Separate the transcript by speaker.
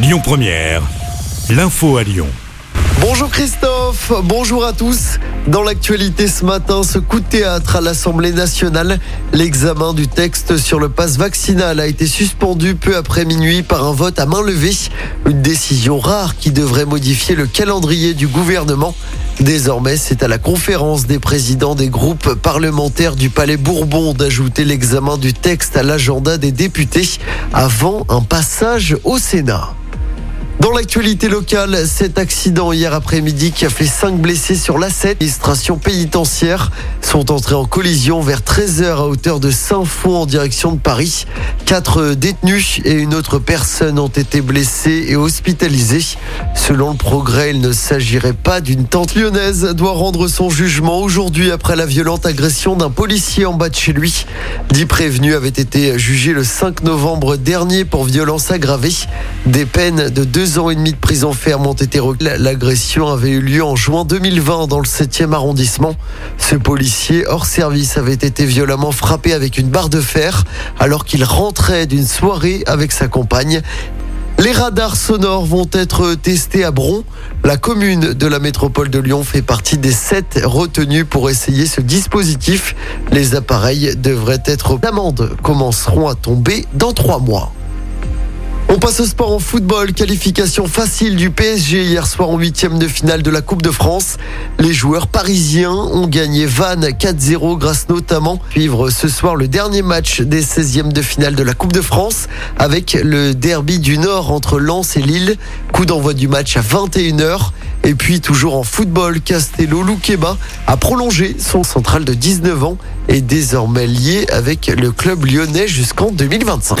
Speaker 1: Lyon Première, l'info à Lyon.
Speaker 2: Bonjour Christophe, bonjour à tous. Dans l'actualité ce matin, ce coup de théâtre à l'Assemblée nationale, l'examen du texte sur le passe vaccinal a été suspendu peu après minuit par un vote à main levée. Une décision rare qui devrait modifier le calendrier du gouvernement. Désormais, c'est à la conférence des présidents des groupes parlementaires du Palais Bourbon d'ajouter l'examen du texte à l'agenda des députés avant un passage au Sénat. Dans l'actualité locale, cet accident hier après-midi qui a fait 5 blessés sur l'A7, l'administration pénitentiaire sont entrés en collision vers 13h à hauteur de Saint-Fond en direction de Paris. Quatre détenus et une autre personne ont été blessés et hospitalisés. Selon le progrès, il ne s'agirait pas d'une tante lyonnaise doit rendre son jugement aujourd'hui après la violente agression d'un policier en bas de chez lui. Dix prévenus avaient été jugés le 5 novembre dernier pour violence aggravée. Des peines de deux deux ans et demi de prison ferme ont été requis. L'agression avait eu lieu en juin 2020 dans le 7e arrondissement. Ce policier hors service avait été violemment frappé avec une barre de fer alors qu'il rentrait d'une soirée avec sa compagne. Les radars sonores vont être testés à Bron. La commune de la métropole de Lyon fait partie des sept retenus pour essayer ce dispositif. Les appareils devraient être d'amende commenceront à tomber dans trois mois. On passe au sport en football. Qualification facile du PSG hier soir en huitième de finale de la Coupe de France. Les joueurs parisiens ont gagné Vannes 4-0 grâce notamment à suivre ce soir le dernier match des 16e de finale de la Coupe de France avec le derby du Nord entre Lens et Lille. Coup d'envoi du match à 21h. Et puis toujours en football, Castello Luqueba a prolongé son central de 19 ans et désormais lié avec le club lyonnais jusqu'en 2025.